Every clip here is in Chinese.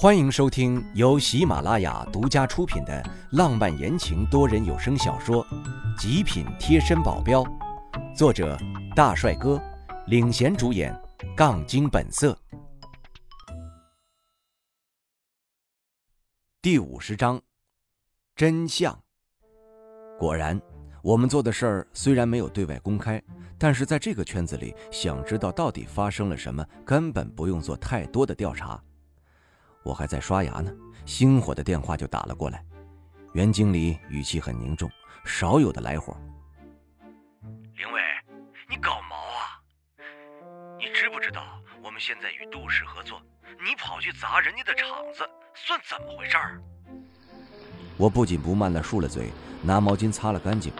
欢迎收听由喜马拉雅独家出品的浪漫言情多人有声小说《极品贴身保镖》，作者大帅哥领衔主演，杠精本色。第五十章，真相。果然，我们做的事儿虽然没有对外公开，但是在这个圈子里，想知道到底发生了什么，根本不用做太多的调查。我还在刷牙呢，星火的电话就打了过来。袁经理语气很凝重，少有的来火。林伟，你搞毛啊？你知不知道我们现在与杜氏合作，你跑去砸人家的场子，算怎么回事儿？我不紧不慢地漱了嘴，拿毛巾擦了干净。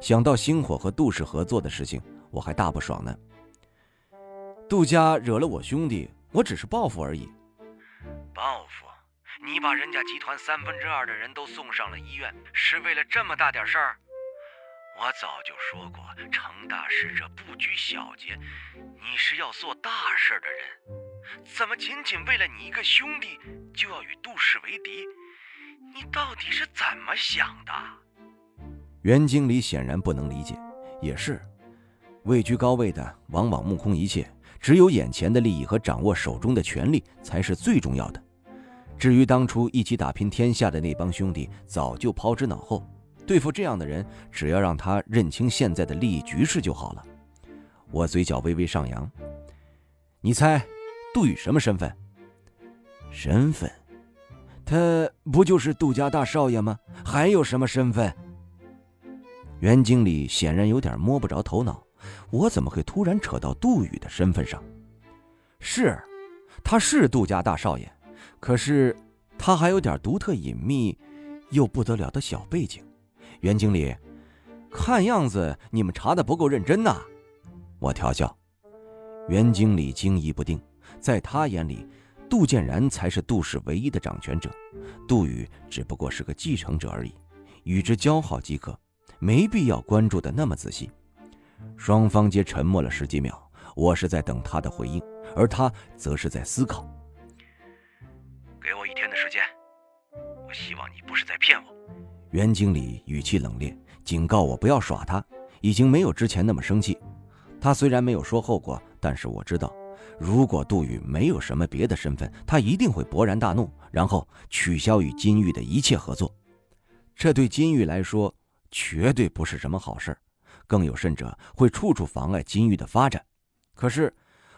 想到星火和杜氏合作的事情，我还大不爽呢。杜家惹了我兄弟，我只是报复而已。报复？你把人家集团三分之二的人都送上了医院，是为了这么大点事儿？我早就说过，成大事者不拘小节，你是要做大事的人，怎么仅仅为了你一个兄弟就要与杜氏为敌？你到底是怎么想的？袁经理显然不能理解，也是，位居高位的往往目空一切。只有眼前的利益和掌握手中的权力才是最重要的。至于当初一起打拼天下的那帮兄弟，早就抛之脑后。对付这样的人，只要让他认清现在的利益局势就好了。我嘴角微微上扬。你猜，杜宇什么身份？身份？他不就是杜家大少爷吗？还有什么身份？袁经理显然有点摸不着头脑。我怎么会突然扯到杜宇的身份上？是，他是杜家大少爷，可是他还有点独特、隐秘又不得了的小背景。袁经理，看样子你们查的不够认真呐！我调笑。袁经理惊疑不定，在他眼里，杜建然才是杜氏唯一的掌权者，杜宇只不过是个继承者而已，与之交好即可，没必要关注的那么仔细。双方皆沉默了十几秒，我是在等他的回应，而他则是在思考。给我一天的时间，我希望你不是在骗我。袁经理语气冷冽，警告我不要耍他，已经没有之前那么生气。他虽然没有说后果，但是我知道，如果杜宇没有什么别的身份，他一定会勃然大怒，然后取消与金玉的一切合作。这对金玉来说，绝对不是什么好事儿。更有甚者，会处处妨碍金玉的发展。可是，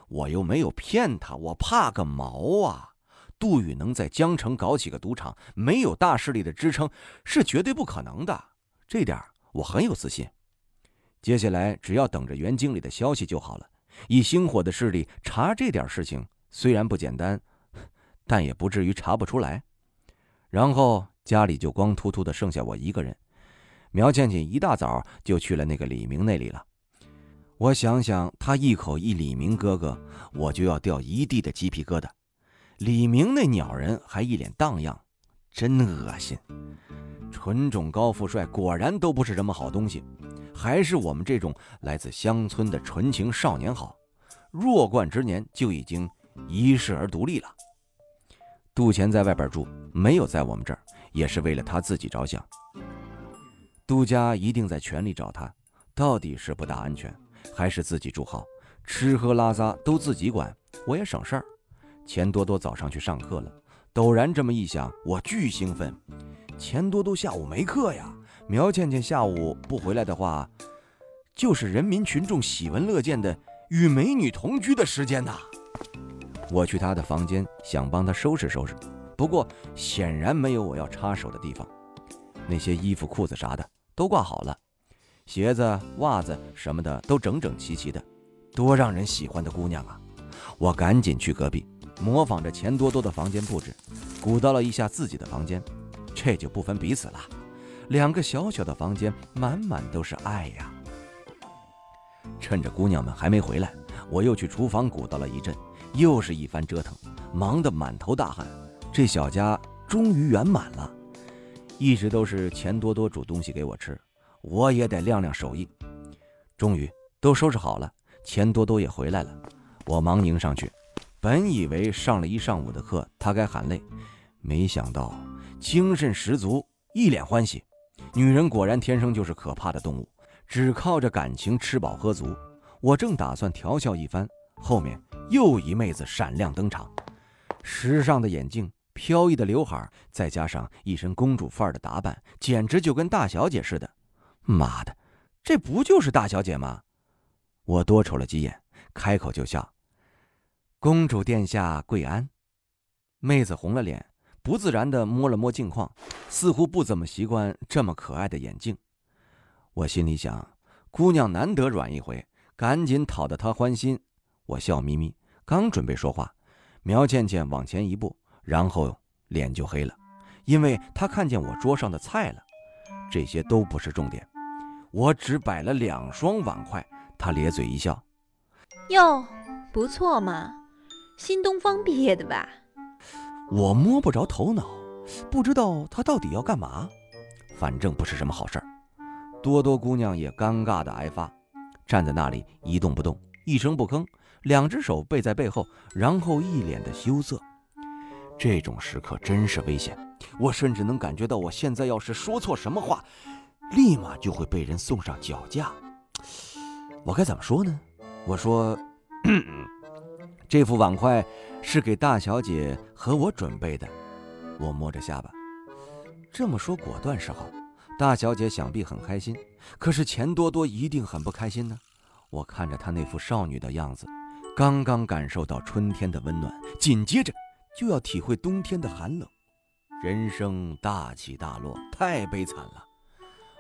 我又没有骗他，我怕个毛啊！杜宇能在江城搞起个赌场，没有大势力的支撑，是绝对不可能的。这点我很有自信。接下来只要等着袁经理的消息就好了。以星火的势力查这点事情，虽然不简单，但也不至于查不出来。然后家里就光秃秃的剩下我一个人。苗倩倩一大早就去了那个李明那里了。我想想，他一口一李明哥哥，我就要掉一地的鸡皮疙瘩。李明那鸟人还一脸荡漾，真恶心。纯种高富帅果然都不是什么好东西，还是我们这种来自乡村的纯情少年好。弱冠之年就已经一世而独立了。杜钱在外边住，没有在我们这儿，也是为了他自己着想。杜家一定在全力找他，到底是不大安全，还是自己住好，吃喝拉撒都自己管，我也省事儿。钱多多早上去上课了，陡然这么一想，我巨兴奋。钱多多下午没课呀，苗倩倩下午不回来的话，就是人民群众喜闻乐见的与美女同居的时间呐。我去她的房间，想帮她收拾收拾，不过显然没有我要插手的地方。那些衣服、裤子啥的都挂好了，鞋子、袜子什么的都整整齐齐的，多让人喜欢的姑娘啊！我赶紧去隔壁，模仿着钱多多的房间布置，鼓捣了一下自己的房间，这就不分彼此了。两个小小的房间，满满都是爱呀！趁着姑娘们还没回来，我又去厨房鼓捣了一阵，又是一番折腾，忙得满头大汗。这小家终于圆满了。一直都是钱多多煮东西给我吃，我也得亮亮手艺。终于都收拾好了，钱多多也回来了，我忙迎上去，本以为上了一上午的课，他该喊累，没想到精神十足，一脸欢喜。女人果然天生就是可怕的动物，只靠着感情吃饱喝足。我正打算调笑一番，后面又一妹子闪亮登场，时尚的眼镜，飘逸的刘海，再加上一身公主范儿的打扮，简直就跟大小姐似的。妈的，这不就是大小姐吗？我多瞅了几眼，开口就笑：“公主殿下贵安。”妹子红了脸。不自然地摸了摸镜框，似乎不怎么习惯这么可爱的眼镜。我心里想，姑娘难得软一回，赶紧讨得她欢心。我笑眯眯，刚准备说话，苗倩倩往前一步，然后脸就黑了，因为他看见我桌上的菜了。这些都不是重点，我只摆了两双碗筷。他咧嘴一笑：“哟，不错嘛，新东方毕业的吧？”我摸不着头脑，不知道他到底要干嘛，反正不是什么好事儿。多多姑娘也尴尬的挨发，站在那里一动不动，一声不吭，两只手背在背后，然后一脸的羞涩。这种时刻真是危险，我甚至能感觉到，我现在要是说错什么话，立马就会被人送上绞架。我该怎么说呢？我说，这副碗筷。是给大小姐和我准备的，我摸着下巴，这么说果断是好。大小姐想必很开心，可是钱多多一定很不开心呢。我看着她那副少女的样子，刚刚感受到春天的温暖，紧接着就要体会冬天的寒冷，人生大起大落，太悲惨了。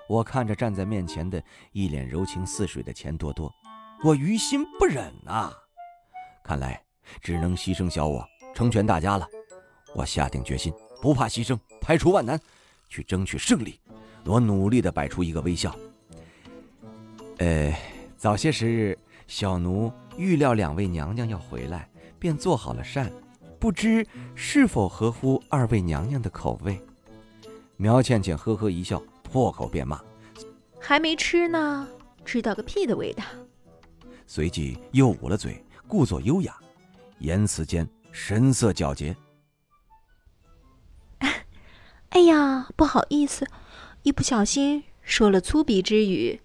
我看着站在面前的一脸柔情似水的钱多多，我于心不忍啊！看来。只能牺牲小我，成全大家了。我下定决心，不怕牺牲，排除万难，去争取胜利。我努力地摆出一个微笑。呃，早些时日，小奴预料两位娘娘要回来，便做好了膳，不知是否合乎二位娘娘的口味？苗倩倩呵呵一笑，破口便骂：“还没吃呢，知道个屁的味道！”随即又捂了嘴，故作优雅。言辞间神色皎洁。哎呀，不好意思，一不小心说了粗鄙之语。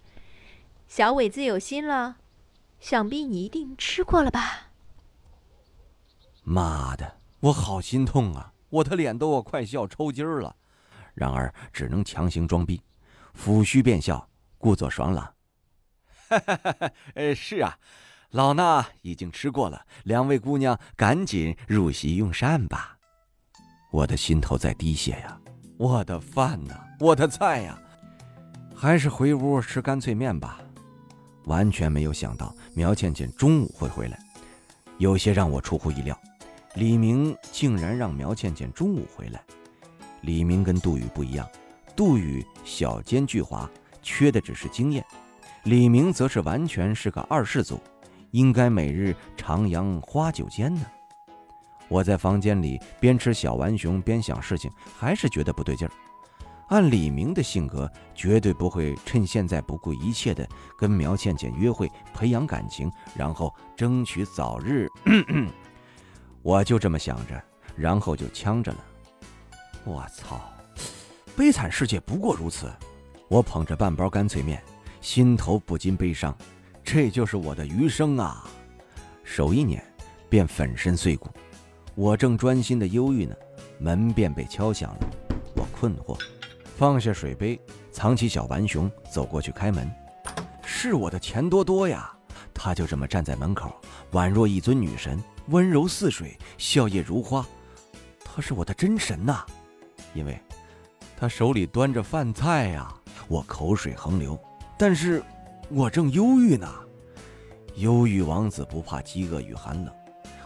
小伟自有心了，想必你一定吃过了吧？妈的，我好心痛啊！我的脸都要快笑抽筋儿了。然而只能强行装逼，抚须便笑，故作爽朗。哈哈哈哈！呃，是啊。老衲已经吃过了，两位姑娘赶紧入席用膳吧。我的心头在滴血呀，我的饭呢？我的菜呀？还是回屋吃干脆面吧。完全没有想到苗倩倩中午会回来，有些让我出乎意料。李明竟然让苗倩倩中午回来。李明跟杜宇不一样，杜宇小奸巨猾，缺的只是经验；李明则是完全是个二世祖。应该每日徜徉花酒间呢。我在房间里边吃小浣熊边想事情，还是觉得不对劲儿。按李明的性格，绝对不会趁现在不顾一切的跟苗倩倩约会，培养感情，然后争取早日。我就这么想着，然后就呛着了。我操！悲惨世界不过如此。我捧着半包干脆面，心头不禁悲伤。这就是我的余生啊！手一捻，便粉身碎骨。我正专心的忧郁呢，门便被敲响了。我困惑，放下水杯，藏起小浣熊，走过去开门。是我的钱多多呀！他就这么站在门口，宛若一尊女神，温柔似水，笑靥如花。他是我的真神呐！因为，他手里端着饭菜呀。我口水横流，但是。我正忧郁呢，忧郁王子不怕饥饿与寒冷。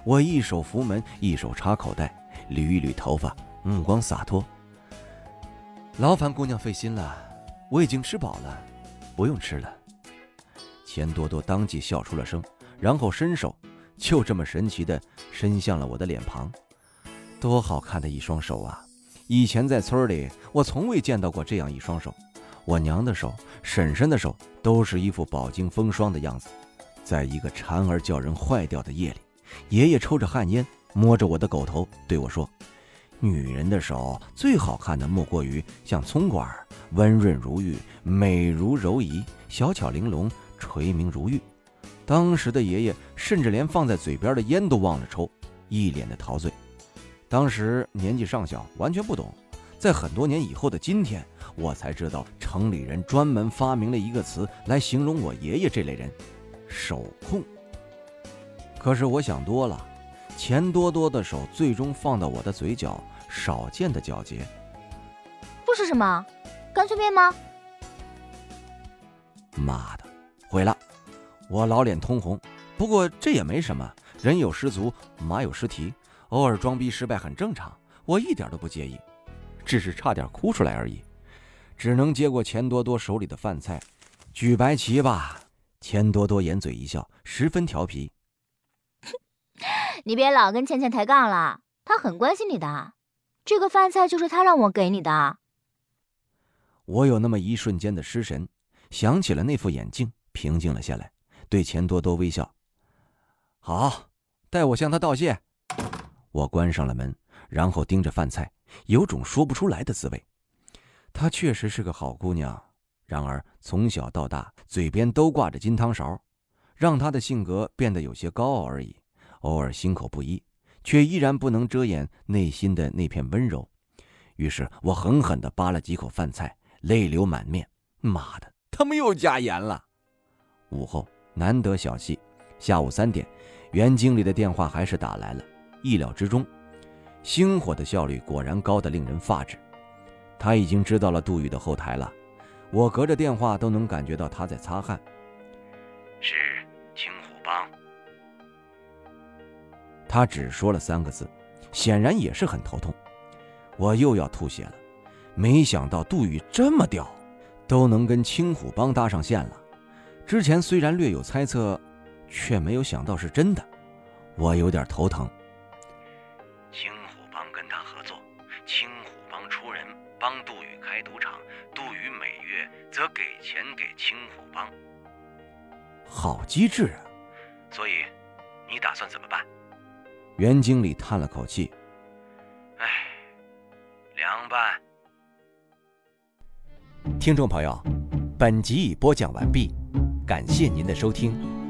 我一手扶门，一手插口袋，捋一捋头发，目光洒脱。劳烦姑娘费心了，我已经吃饱了，不用吃了。钱多多当即笑出了声，然后伸手，就这么神奇的伸向了我的脸庞。多好看的一双手啊！以前在村里，我从未见到过这样一双手。我娘的手，婶婶的手，都是一副饱经风霜的样子。在一个蝉儿叫人坏掉的夜里，爷爷抽着旱烟，摸着我的狗头，对我说：“女人的手最好看的莫过于像葱管，温润如玉，美如柔仪，小巧玲珑，垂明如玉。”当时的爷爷甚至连放在嘴边的烟都忘了抽，一脸的陶醉。当时年纪尚小，完全不懂。在很多年以后的今天，我才知道城里人专门发明了一个词来形容我爷爷这类人——手控。可是我想多了，钱多多的手最终放到我的嘴角，少见的皎洁。不吃什么？干脆面吗？妈的，毁了！我老脸通红。不过这也没什么，人有失足，马有失蹄，偶尔装逼失败很正常，我一点都不介意。只是差点哭出来而已，只能接过钱多多手里的饭菜，举白旗吧。钱多多掩嘴一笑，十分调皮：“ 你别老跟倩倩抬杠了，她很关心你的。这个饭菜就是她让我给你的。”我有那么一瞬间的失神，想起了那副眼镜，平静了下来，对钱多多微笑：“好，代我向他道谢。”我关上了门，然后盯着饭菜。有种说不出来的滋味。她确实是个好姑娘，然而从小到大嘴边都挂着金汤勺，让她的性格变得有些高傲而已。偶尔心口不一，却依然不能遮掩内心的那片温柔。于是我狠狠地扒了几口饭菜，泪流满面。妈的，他们又加盐了！午后难得小憩，下午三点，袁经理的电话还是打来了，意料之中。星火的效率果然高得令人发指，他已经知道了杜宇的后台了，我隔着电话都能感觉到他在擦汗。是青虎帮。他只说了三个字，显然也是很头痛。我又要吐血了，没想到杜宇这么屌，都能跟青虎帮搭上线了。之前虽然略有猜测，却没有想到是真的，我有点头疼。青虎帮跟他合作，青虎帮出人帮杜宇开赌场，杜宇每月则给钱给青虎帮。好机智啊！所以，你打算怎么办？袁经理叹了口气：“哎，凉拌。”听众朋友，本集已播讲完毕，感谢您的收听。